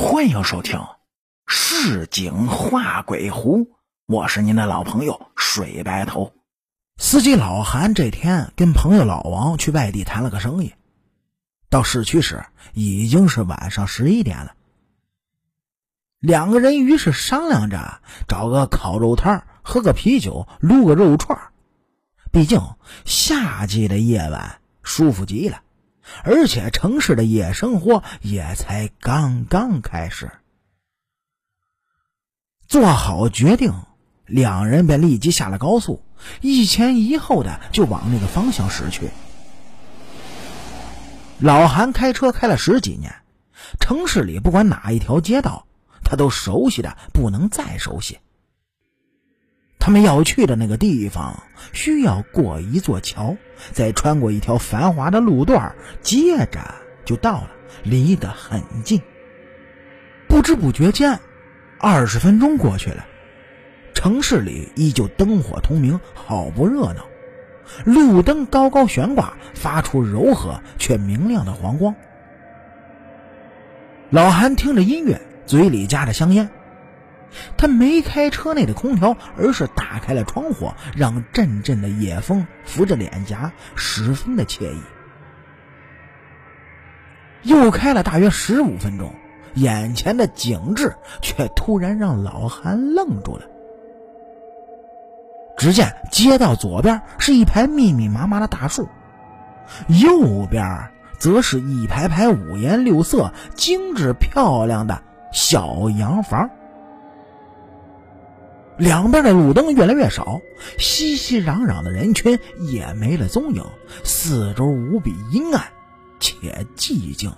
欢迎收听《市井画鬼狐》，我是您的老朋友水白头。司机老韩这天跟朋友老王去外地谈了个生意，到市区时已经是晚上十一点了。两个人于是商量着找个烤肉摊喝个啤酒，撸个肉串毕竟夏季的夜晚舒服极了。而且城市的夜生活也才刚刚开始。做好决定，两人便立即下了高速，一前一后的就往那个方向驶去。老韩开车开了十几年，城市里不管哪一条街道，他都熟悉的不能再熟悉。他们要去的那个地方需要过一座桥，再穿过一条繁华的路段，接着就到了，离得很近。不知不觉间，二十分钟过去了，城市里依旧灯火通明，好不热闹。路灯高高悬挂，发出柔和却明亮的黄光。老韩听着音乐，嘴里夹着香烟。他没开车内的空调，而是打开了窗户，让阵阵的夜风拂着脸颊，十分的惬意。又开了大约十五分钟，眼前的景致却突然让老韩愣住了。只见街道左边是一排密密麻麻的大树，右边则是一排排五颜六色、精致漂亮的小洋房。两边的路灯越来越少，熙熙攘攘的人群也没了踪影，四周无比阴暗且寂静。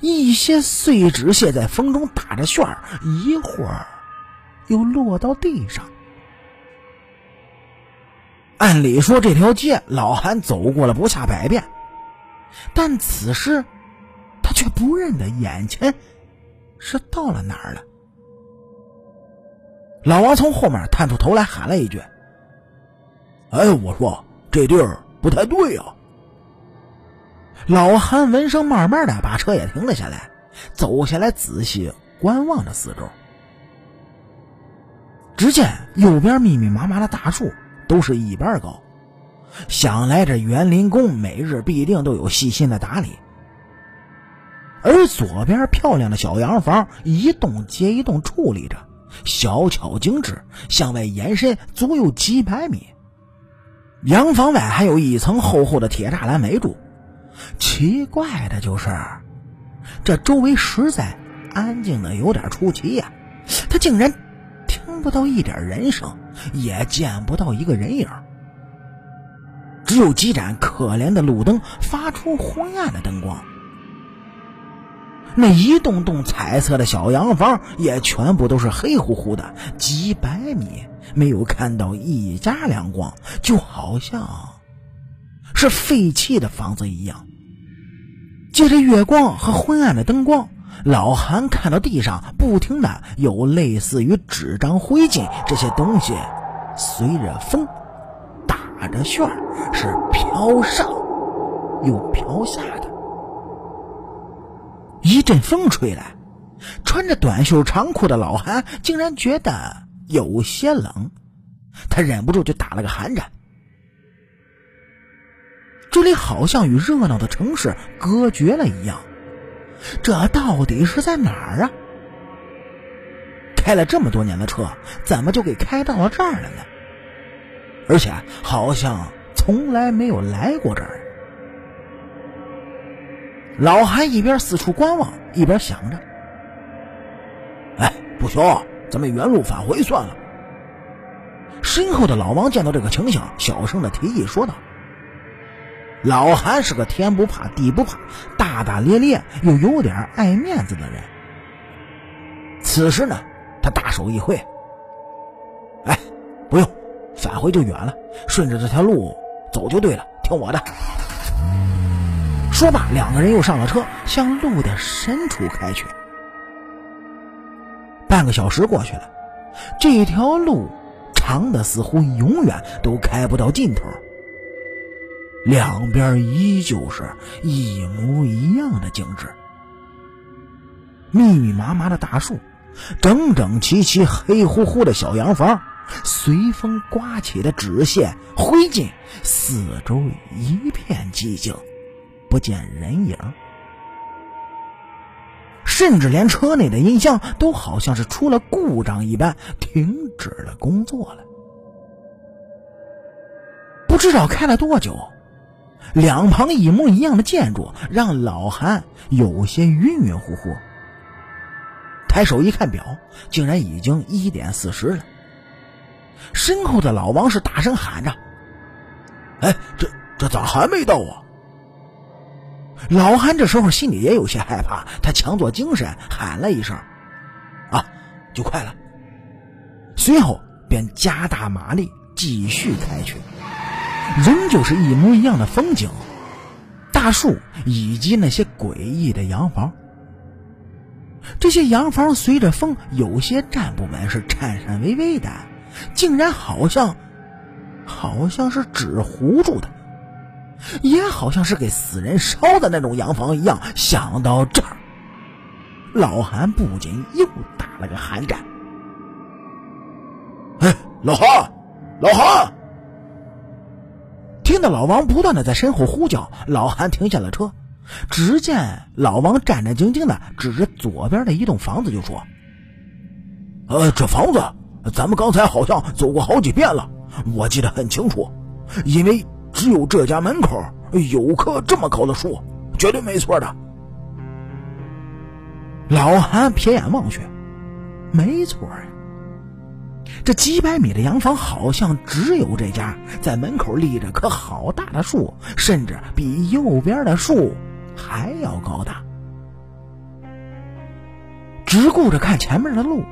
一些碎纸屑在风中打着旋儿，一会儿又落到地上。按理说这条街老韩走过了不下百遍，但此时他却不认得眼前是到了哪儿了。老王从后面探出头来，喊了一句：“哎，我说这地儿不太对呀。”老韩闻声，慢慢的把车也停了下来，走下来，仔细观望着四周。只见右边密密麻麻的大树都是一般高，想来这园林工每日必定都有细心的打理。而左边漂亮的小洋房，一栋接一栋矗立着。小巧精致，向外延伸足有几百米。洋房外还有一层厚厚的铁栅栏围住。奇怪的就是，这周围实在安静的有点出奇呀。他竟然听不到一点人声，也见不到一个人影，只有几盏可怜的路灯发出昏暗的灯光。那一栋栋彩色的小洋房也全部都是黑乎乎的，几百米没有看到一家亮光，就好像是废弃的房子一样。借着月光和昏暗的灯光，老韩看到地上不停的有类似于纸张、灰烬这些东西，随着风打着旋儿，是飘上又飘下的。一阵风吹来，穿着短袖长裤的老韩竟然觉得有些冷，他忍不住就打了个寒颤。这里好像与热闹的城市隔绝了一样，这到底是在哪儿啊？开了这么多年的车，怎么就给开到了这儿了呢？而且好像从来没有来过这儿。老韩一边四处观望，一边想着：“哎，不行，咱们原路返回算了。”身后的老王见到这个情形，小声的提议说道：“老韩是个天不怕地不怕、大大咧咧又有点爱面子的人。此时呢，他大手一挥：‘哎，不用，返回就远了，顺着这条路走就对了，听我的。’”说罢，两个人又上了车，向路的深处开去。半个小时过去了，这条路长的似乎永远都开不到尽头，两边依旧是一模一样的景致。密密麻麻的大树，整整齐齐、黑乎乎的小洋房，随风刮起的纸屑、灰烬，四周一片寂静，不见人影。甚至连车内的音箱都好像是出了故障一般，停止了工作了。不知道开了多久，两旁一模一样的建筑让老韩有些晕晕乎乎。抬手一看表，竟然已经一点四十了。身后的老王是大声喊着：“哎，这这咋还没到啊？”老韩这时候心里也有些害怕，他强作精神喊了一声：“啊，就快了。”随后便加大马力继续开去，仍旧是一模一样的风景，大树以及那些诡异的洋房。这些洋房随着风有些站不稳，是颤颤巍巍的，竟然好像，好像是纸糊住的，也好像是给死人烧的那种洋房一样。想到这儿，老韩不禁又打了个寒战。哎，老韩，老韩！听到老王不断的在身后呼叫，老韩停下了车。只见老王战战兢兢的指着左边的一栋房子，就说：“呃，这房子咱们刚才好像走过好几遍了，我记得很清楚，因为只有这家门口有棵这么高的树，绝对没错的。”老韩瞥眼望去，没错呀，这几百米的洋房好像只有这家，在门口立着棵好大的树，甚至比右边的树。还要高大，只顾着看前面的路，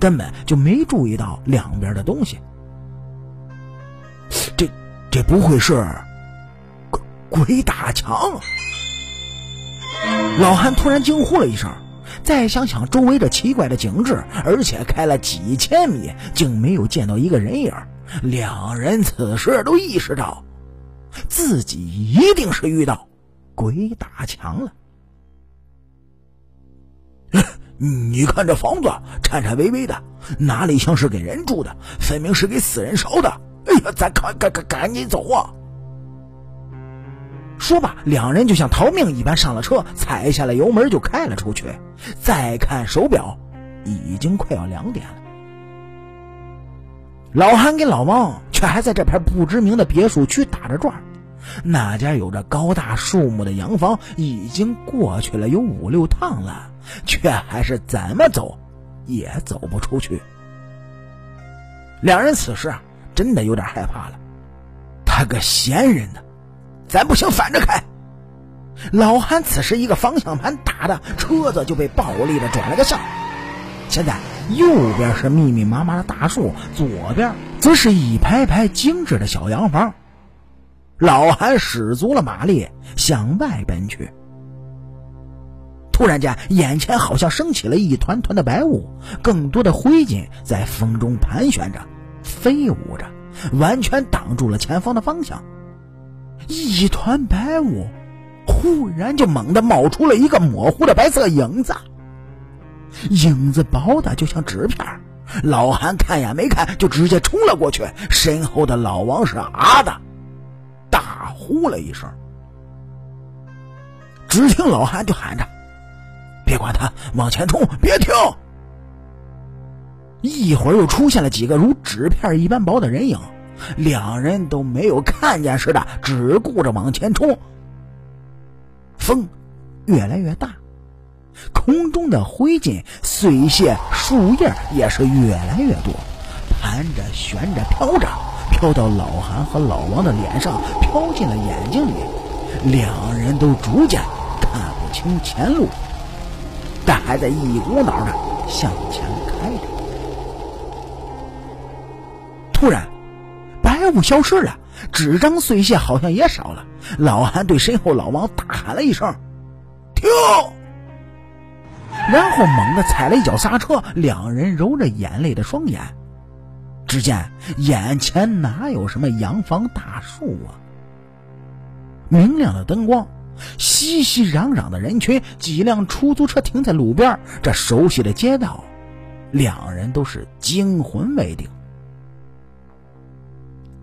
根本就没注意到两边的东西。这这不会是鬼鬼打墙？老汉突然惊呼了一声，再想想周围这奇怪的景致，而且开了几千米，竟没有见到一个人影。两人此时都意识到，自己一定是遇到。鬼打墙了！你看这房子颤颤巍巍的，哪里像是给人住的？分明是给死人烧的！哎呀，咱赶赶赶赶紧走啊！说罢，两人就像逃命一般上了车，踩下了油门就开了出去。再看手表，已经快要两点了。老韩跟老王却还在这片不知名的别墅区打着转。那家有着高大树木的洋房已经过去了有五六趟了，却还是怎么走也走不出去。两人此时，真的有点害怕了。他个闲人呢，咱不行，反着开。老韩此时一个方向盘打的，车子就被暴力的转了个向。现在右边是密密麻麻的大树，左边则是一排排精致的小洋房。老韩使足了马力向外奔去，突然间，眼前好像升起了一团团的白雾，更多的灰烬在风中盘旋着、飞舞着，完全挡住了前方的方向。一团白雾，忽然就猛地冒出了一个模糊的白色影子，影子薄的就像纸片。老韩看也没看，就直接冲了过去，身后的老王是啊的。大呼了一声，只听老韩就喊着：“别管他，往前冲，别停！”一会儿又出现了几个如纸片一般薄的人影，两人都没有看见似的，只顾着往前冲。风越来越大，空中的灰烬、碎屑、树叶也是越来越多，盘着、旋着、飘着。飘到老韩和老王的脸上，飘进了眼睛里，两人都逐渐看不清前路，但还在一股脑的向前开着。突然，白雾消失了，纸张碎屑好像也少了。老韩对身后老王大喊了一声：“停！”然后猛地踩了一脚刹车，两人揉着眼泪的双眼。只见眼前哪有什么洋房大树啊？明亮的灯光熙熙攘攘的人群，几辆出租车停在路边，这熟悉的街道，两人都是惊魂未定。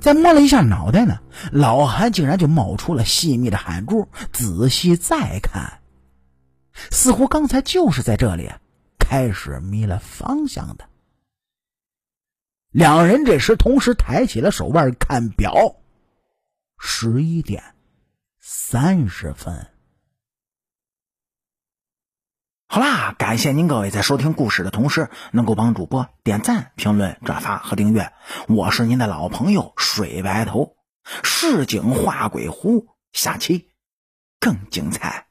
再摸了一下脑袋呢，老韩竟然就冒出了细密的汗珠。仔细再看，似乎刚才就是在这里开始迷了方向的。两人这时同时抬起了手腕看表，十一点三十分。好啦，感谢您各位在收听故事的同时，能够帮主播点赞、评论、转发和订阅。我是您的老朋友水白头，市井画鬼狐，下期更精彩。